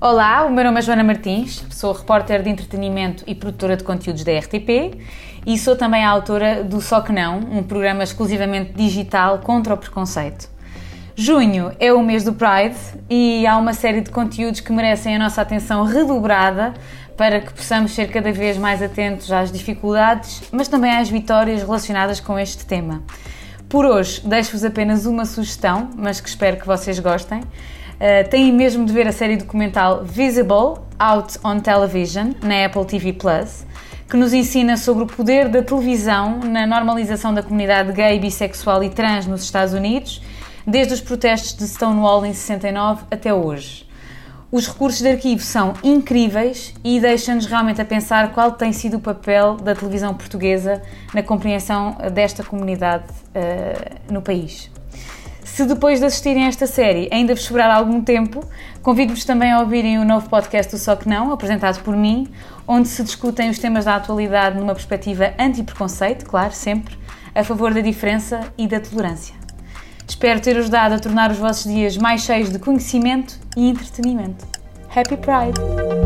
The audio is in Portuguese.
Olá, o meu nome é Joana Martins, sou repórter de entretenimento e produtora de conteúdos da RTP e sou também a autora do Só Que Não, um programa exclusivamente digital contra o preconceito. Junho é o mês do Pride e há uma série de conteúdos que merecem a nossa atenção redobrada para que possamos ser cada vez mais atentos às dificuldades, mas também às vitórias relacionadas com este tema. Por hoje, deixo-vos apenas uma sugestão, mas que espero que vocês gostem. Uh, têm mesmo de ver a série documental Visible Out on Television na Apple TV Plus, que nos ensina sobre o poder da televisão na normalização da comunidade gay, bissexual e trans nos Estados Unidos, desde os protestos de Stonewall em 69 até hoje. Os recursos de arquivo são incríveis e deixam-nos realmente a pensar qual tem sido o papel da televisão portuguesa na compreensão desta comunidade uh, no país. Se depois de assistirem a esta série ainda vos sobrar algum tempo, convido-vos também a ouvirem o novo podcast do Só Que Não, apresentado por mim, onde se discutem os temas da atualidade numa perspectiva anti-preconceito, claro, sempre, a favor da diferença e da tolerância. Espero ter ajudado a tornar os vossos dias mais cheios de conhecimento e entretenimento. Happy Pride!